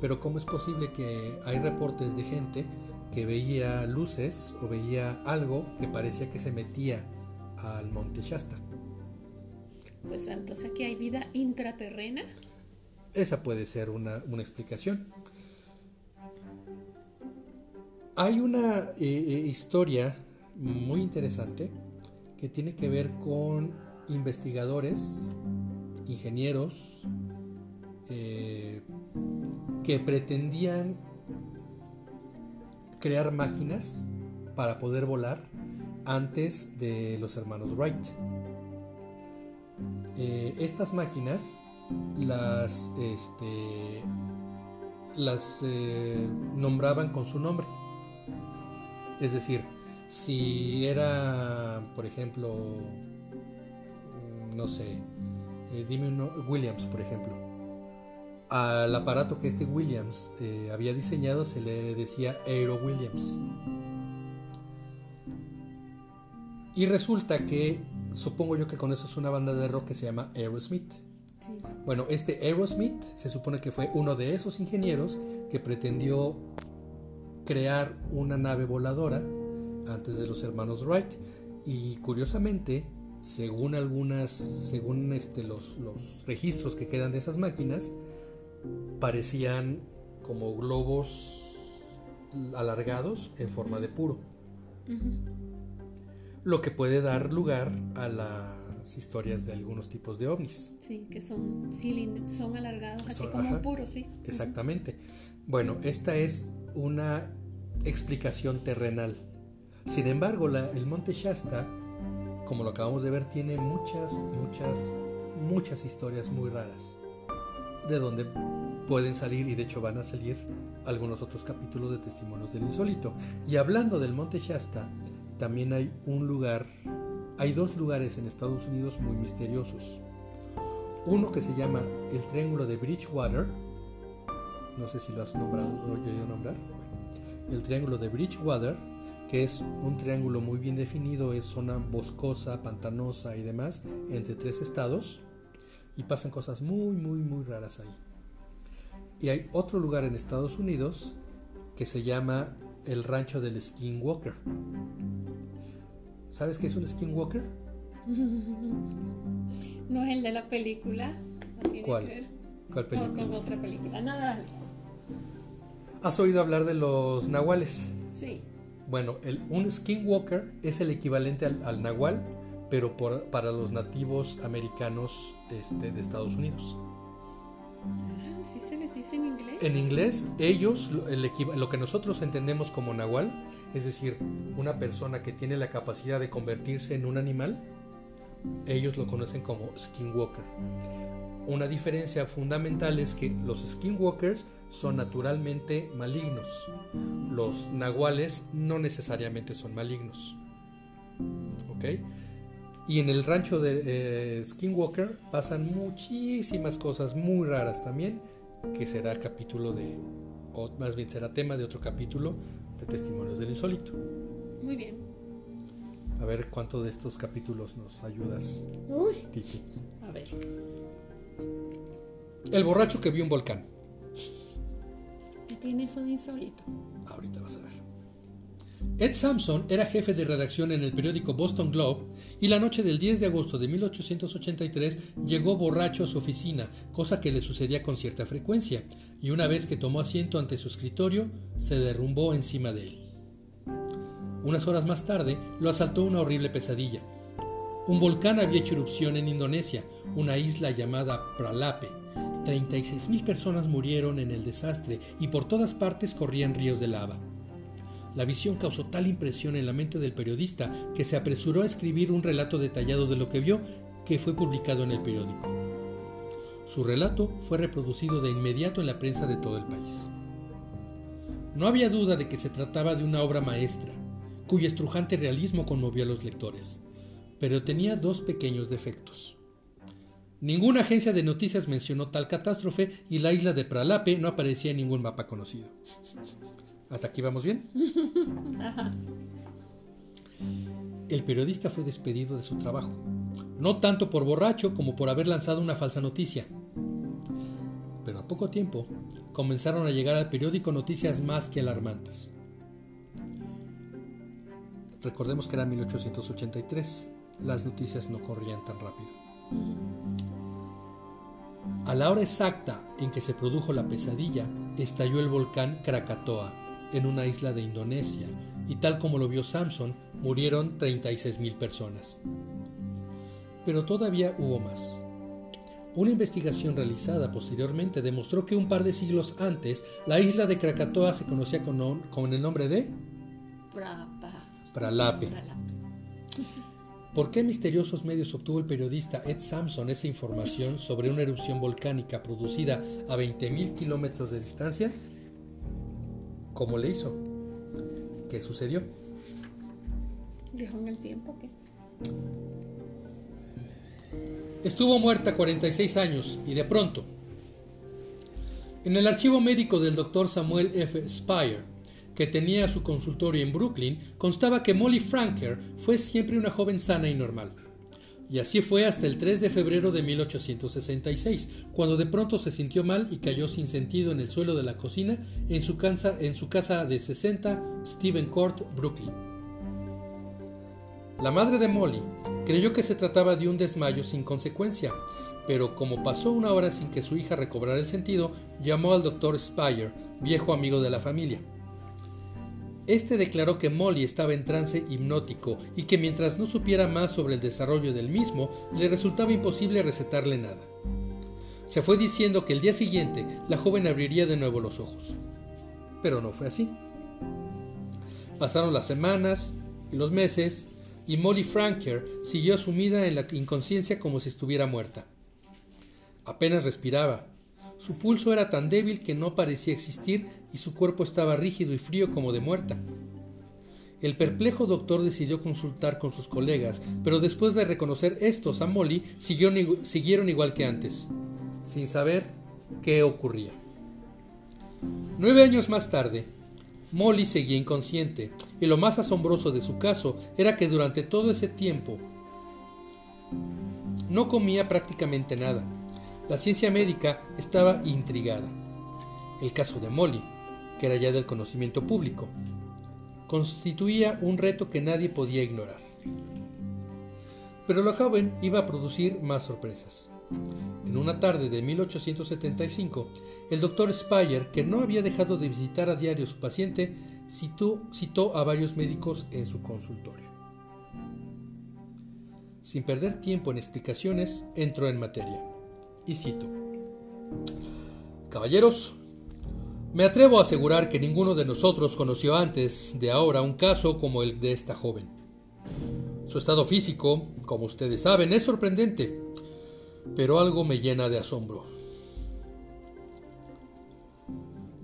Pero ¿cómo es posible que hay reportes de gente que veía luces o veía algo que parecía que se metía al monte Shasta? Pues entonces aquí hay vida intraterrena. Esa puede ser una, una explicación. Hay una eh, eh, historia muy interesante que tiene que ver con investigadores, ingenieros, eh, que pretendían crear máquinas para poder volar antes de los hermanos Wright. estas máquinas las, este, las nombraban con su nombre. Es decir, si era, por ejemplo, mm, no sé, eh, dime uno, Williams, por ejemplo. Al aparato que este Williams eh, había diseñado se le decía Aero Williams. Y resulta que, supongo yo que con eso es una banda de rock que se llama Aerosmith. Bueno, este Aerosmith se supone que fue uno de esos ingenieros que pretendió crear una nave voladora antes de los hermanos Wright. Y curiosamente según algunas según este los, los registros que quedan de esas máquinas parecían como globos alargados en forma de puro. Lo que puede dar lugar a las historias de algunos tipos de ovnis. Sí que son son alargados así como puro sí. Exactamente. Bueno esta es una explicación terrenal. Sin embargo, el monte Shasta, como lo acabamos de ver, tiene muchas, muchas, muchas historias muy raras, de donde pueden salir, y de hecho van a salir, algunos otros capítulos de testimonios del insólito. Y hablando del monte Shasta, también hay un lugar, hay dos lugares en Estados Unidos muy misteriosos. Uno que se llama el Triángulo de Bridgewater. No sé si lo has nombrado o oído nombrar. El Triángulo de Bridgewater, que es un triángulo muy bien definido, es zona boscosa, pantanosa y demás, entre tres estados. Y pasan cosas muy, muy, muy raras ahí. Y hay otro lugar en Estados Unidos que se llama el rancho del Skinwalker. ¿Sabes qué es un Skinwalker? no es el de la película. ¿Cuál? ¿Cuál película? con otra película. Nada. ¿Has oído hablar de los nahuales? Sí. Bueno, el, un skinwalker es el equivalente al, nahual, pero para los nativos americanos este, de Estados Unidos. Ah, ¿sí se les dice en inglés? En inglés, ellos, lo que nosotros entendemos como nahual, es decir, una persona que tiene la capacidad de convertirse en un animal, ellos lo conocen como skinwalker. Una diferencia fundamental es que los skinwalkers son naturalmente malignos. Los nahuales no necesariamente son malignos. ¿Ok? Y en el rancho de eh, Skinwalker pasan muchísimas cosas muy raras también, que será capítulo de, o más bien será tema de otro capítulo de Testimonios del Insólito. Muy bien. A ver cuánto de estos capítulos nos ayudas, Uy. A ver. El borracho que vio un volcán. ¿Qué tiene eso de insólito? Ahorita vas a ver. Ed Sampson era jefe de redacción en el periódico Boston Globe y la noche del 10 de agosto de 1883 llegó borracho a su oficina, cosa que le sucedía con cierta frecuencia, y una vez que tomó asiento ante su escritorio, se derrumbó encima de él. Unas horas más tarde lo asaltó una horrible pesadilla. Un volcán había hecho erupción en Indonesia, una isla llamada Pralape. 36.000 personas murieron en el desastre y por todas partes corrían ríos de lava. La visión causó tal impresión en la mente del periodista que se apresuró a escribir un relato detallado de lo que vio que fue publicado en el periódico. Su relato fue reproducido de inmediato en la prensa de todo el país. No había duda de que se trataba de una obra maestra, cuyo estrujante realismo conmovió a los lectores, pero tenía dos pequeños defectos. Ninguna agencia de noticias mencionó tal catástrofe y la isla de Pralape no aparecía en ningún mapa conocido. ¿Hasta aquí vamos bien? El periodista fue despedido de su trabajo, no tanto por borracho como por haber lanzado una falsa noticia. Pero a poco tiempo comenzaron a llegar al periódico noticias más que alarmantes. Recordemos que era 1883, las noticias no corrían tan rápido. A la hora exacta en que se produjo la pesadilla, estalló el volcán Krakatoa, en una isla de Indonesia y tal como lo vio Samson, murieron 36.000 personas. Pero todavía hubo más. Una investigación realizada posteriormente demostró que un par de siglos antes la isla de Krakatoa se conocía con, con el nombre de Pralape. ¿Por qué misteriosos medios obtuvo el periodista Ed Samson esa información sobre una erupción volcánica producida a 20.000 kilómetros de distancia? ¿Cómo le hizo? ¿Qué sucedió? Dejó en el tiempo que. Estuvo muerta 46 años y de pronto. En el archivo médico del doctor Samuel F. Spire, que tenía su consultorio en Brooklyn, constaba que Molly Franker fue siempre una joven sana y normal. Y así fue hasta el 3 de febrero de 1866, cuando de pronto se sintió mal y cayó sin sentido en el suelo de la cocina en su casa, de 60 Stephen Court, Brooklyn. La madre de Molly creyó que se trataba de un desmayo sin consecuencia, pero como pasó una hora sin que su hija recobrara el sentido, llamó al doctor Spire, viejo amigo de la familia. Este declaró que Molly estaba en trance hipnótico y que mientras no supiera más sobre el desarrollo del mismo, le resultaba imposible recetarle nada. Se fue diciendo que el día siguiente la joven abriría de nuevo los ojos. Pero no fue así. Pasaron las semanas y los meses y Molly Franker siguió sumida en la inconsciencia como si estuviera muerta. Apenas respiraba. Su pulso era tan débil que no parecía existir y su cuerpo estaba rígido y frío como de muerta. el perplejo doctor decidió consultar con sus colegas, pero después de reconocer estos a Molly, siguieron igual que antes, sin saber qué ocurría. Nueve años más tarde, Molly seguía inconsciente, y lo más asombroso de su caso era que durante todo ese tiempo no comía prácticamente nada. La ciencia médica estaba intrigada. El caso de Molly, que era ya del conocimiento público, constituía un reto que nadie podía ignorar. Pero la joven iba a producir más sorpresas. En una tarde de 1875, el doctor Speyer, que no había dejado de visitar a diario a su paciente, citó, citó a varios médicos en su consultorio. Sin perder tiempo en explicaciones, entró en materia. Y cito. Caballeros, me atrevo a asegurar que ninguno de nosotros conoció antes de ahora un caso como el de esta joven. Su estado físico, como ustedes saben, es sorprendente, pero algo me llena de asombro.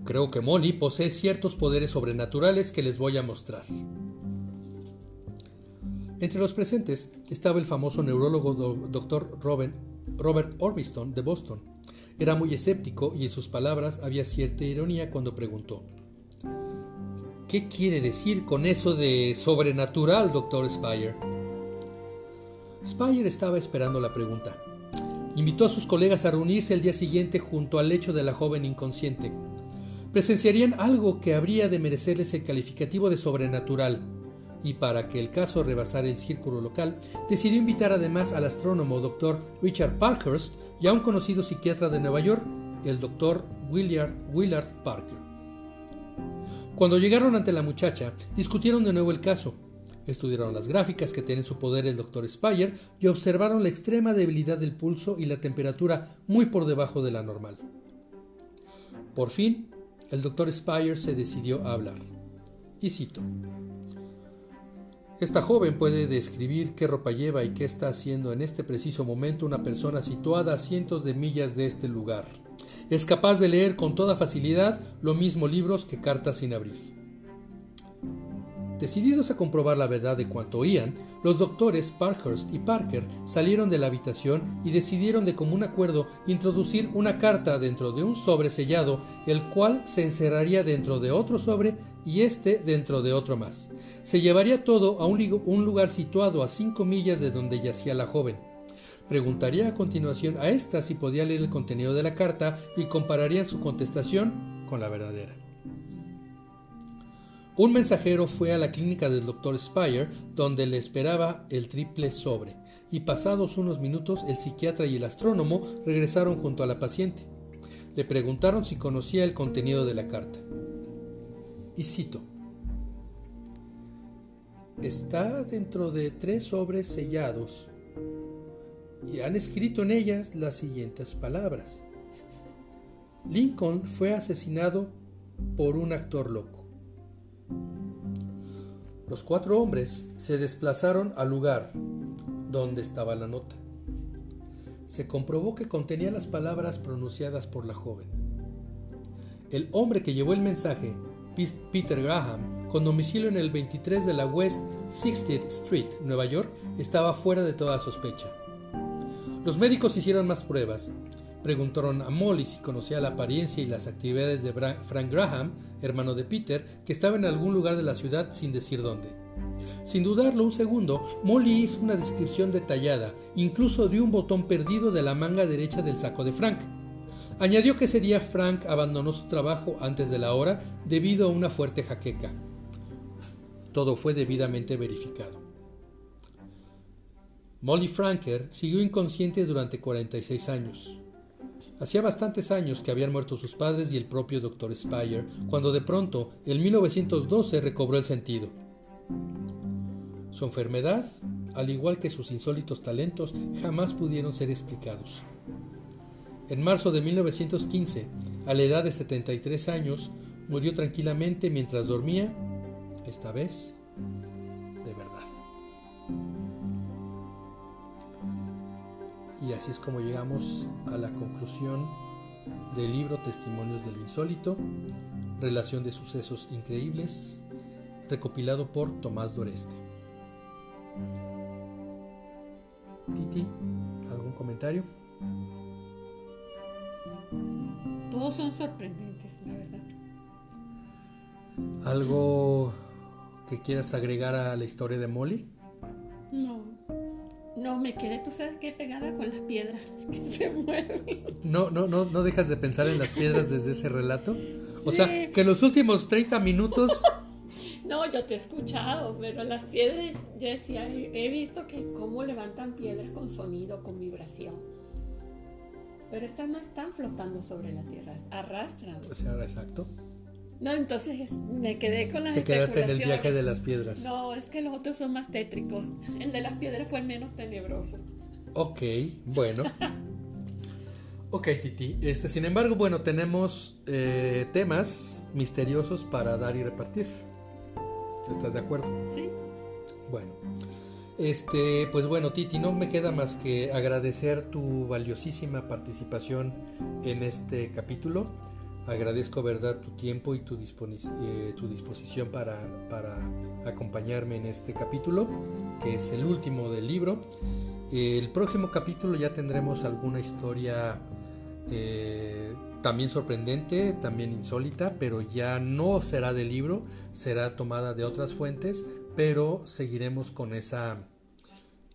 Creo que Molly posee ciertos poderes sobrenaturales que les voy a mostrar. Entre los presentes estaba el famoso neurólogo Dr. Robert Orbiston de Boston. Era muy escéptico y en sus palabras había cierta ironía cuando preguntó ¿Qué quiere decir con eso de sobrenatural, Dr. Spire? Spire estaba esperando la pregunta. Invitó a sus colegas a reunirse el día siguiente junto al lecho de la joven inconsciente. Presenciarían algo que habría de merecerles el calificativo de sobrenatural, y para que el caso rebasara el círculo local, decidió invitar además al astrónomo Dr. Richard Parkhurst y a un conocido psiquiatra de Nueva York, el Dr. Willard, Willard Parker. Cuando llegaron ante la muchacha, discutieron de nuevo el caso. Estudiaron las gráficas que tiene en su poder el Dr. Spire y observaron la extrema debilidad del pulso y la temperatura muy por debajo de la normal. Por fin, el Dr. Spire se decidió a hablar. Y cito. Esta joven puede describir qué ropa lleva y qué está haciendo en este preciso momento una persona situada a cientos de millas de este lugar. Es capaz de leer con toda facilidad lo mismo libros que cartas sin abrir. Decididos a comprobar la verdad de cuanto oían, los doctores Parkhurst y Parker salieron de la habitación y decidieron de común acuerdo introducir una carta dentro de un sobre sellado, el cual se encerraría dentro de otro sobre y este dentro de otro más. Se llevaría todo a un, lugar situado a cinco millas de donde yacía la joven. Preguntaría a continuación a ésta si podía leer el contenido de la carta y compararían su contestación con la verdadera. Un mensajero fue a la clínica del Dr. Spire, donde le esperaba el triple sobre, y pasados unos minutos el psiquiatra y el astrónomo regresaron junto a la paciente. Le preguntaron si conocía el contenido de la carta. Y cito. Está dentro de tres sobres sellados y han escrito en ellas las siguientes palabras. Lincoln fue asesinado por un actor loco. Los cuatro hombres se desplazaron al lugar donde estaba la nota. Se comprobó que contenía las palabras pronunciadas por la joven. El hombre que llevó el mensaje, Peter Graham, con domicilio en el 23 de la West 60th Street, Nueva York, estaba fuera de toda sospecha. Los médicos hicieron más pruebas Preguntaron a Molly si conocía la apariencia y las actividades de Frank Graham, hermano de Peter, que estaba en algún lugar de la ciudad sin decir dónde. Sin dudarlo un segundo, Molly hizo una descripción detallada, incluso de un botón perdido de la manga derecha del saco de Frank. Añadió que ese día Frank abandonó su trabajo antes de la hora debido a una fuerte jaqueca. Todo fue debidamente verificado. Molly Franker siguió inconsciente durante 46 años. Hacía bastantes años que habían muerto sus padres y el propio Dr. Spire, cuando de pronto, en 1912, recobró el sentido. Su enfermedad, al igual que sus insólitos talentos, jamás pudieron ser explicados. En marzo de 1915, a la edad de 73 años, murió tranquilamente mientras dormía, esta vez Y así es como llegamos a la conclusión del libro Testimonios de lo Insólito, relación de sucesos increíbles recopilado por Tomás Doreste. Titi, ¿algún comentario? Todos son sorprendentes, la verdad. ¿Algo que quieras agregar a la historia de Molly? No. No, me quedé, tú sabes qué, pegada con las piedras que se mueven. No, no, no, no dejas de pensar en las piedras desde ese relato. O sea, que los últimos 30 minutos no, yo te he escuchado, pero las piedras, yo decía, he visto que cómo levantan piedras con sonido, con vibración. Pero estas no están flotando sobre la tierra, arrastran. O sea, exacto. No, entonces me quedé con las Te quedaste en el viaje de las piedras. No, es que los otros son más tétricos. El de las piedras fue el menos tenebroso. Ok, bueno. ok, Titi. Este, sin embargo, bueno, tenemos eh, temas misteriosos para dar y repartir. ¿Estás de acuerdo? Sí. Bueno. Este, pues bueno, Titi, no me queda más que agradecer tu valiosísima participación en este capítulo. Agradezco, verdad, tu tiempo y tu, eh, tu disposición para, para, acompañarme en este capítulo, que es el último del libro. El próximo capítulo ya tendremos alguna historia eh, también sorprendente, también insólita, pero ya no será del libro, será tomada de otras fuentes, pero seguiremos con esa,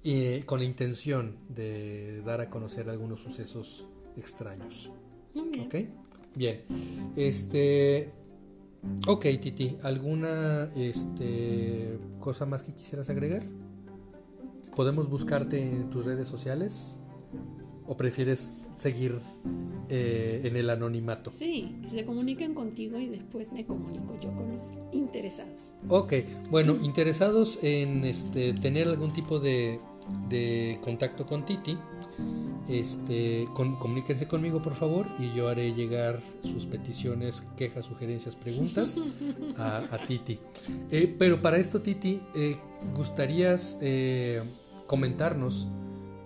eh, con la intención de dar a conocer algunos sucesos extraños. bien. ¿Ok? Bien. Este. Ok, Titi, ¿alguna este, cosa más que quisieras agregar? ¿Podemos buscarte en tus redes sociales? ¿O prefieres seguir eh, en el anonimato? Sí, que se comuniquen contigo y después me comunico yo con los interesados. Ok, bueno, interesados en este, tener algún tipo de, de contacto con Titi, este, comuníquense conmigo por favor y yo haré llegar sus peticiones, quejas, sugerencias, preguntas a, Titi. Eh, pero para esto, Titi, eh, ¿gustarías comentarnos?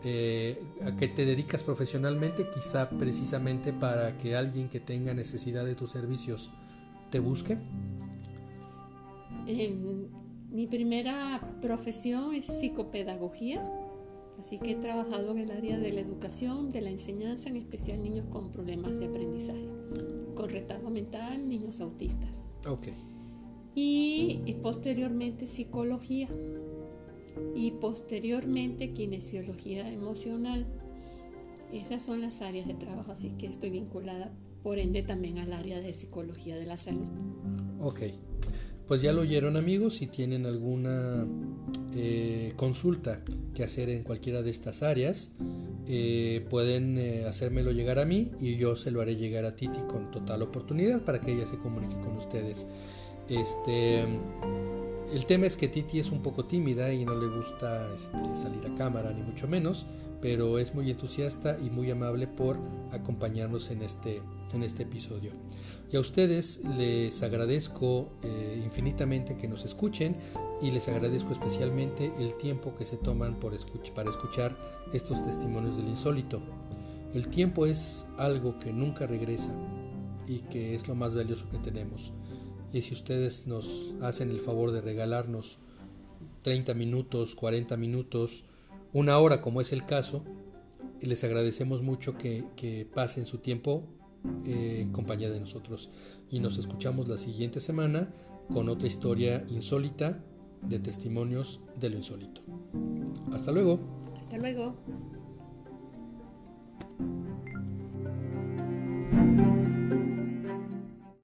Eh, a qué te dedicas profesionalmente, quizá precisamente para que alguien que tenga necesidad de tus servicios te busque? Em, mi primera profesión es psicopedagogía, así que he trabajado en el área de la educación, de la enseñanza, en especial niños con problemas de aprendizaje, con retardo mental, niños autistas. Ok. y posteriormente psicología y posteriormente kinesiología emocional. Esas son las áreas de trabajo, así que estoy vinculada por ende también al área de psicología de la salud. Ok, pues ya lo oyeron amigos, si tienen alguna eh, consulta que hacer en cualquiera de estas áreas, eh, pueden eh, hacérmelo llegar a mí y yo se lo haré llegar a Titi con total oportunidad para que ella se comunique con ustedes. Este el tema es que Titi es un poco tímida y no le gusta este, salir a cámara, ni mucho menos, pero es muy entusiasta y muy amable por acompañarnos en este, en este episodio. Y a ustedes les agradezco eh, infinitamente que nos escuchen y les agradezco especialmente el tiempo que se toman por para escuchar estos testimonios del insólito. El tiempo es algo que nunca regresa y que es lo más valioso que tenemos. Y si ustedes nos hacen el favor de regalarnos 30 minutos, 40 minutos, una hora como es el caso. Les agradecemos mucho que, pasen su tiempo eh, en compañía de nosotros y nos escuchamos la siguiente semana con otra historia insólita de testimonios de lo insólito. Hasta luego. Hasta luego.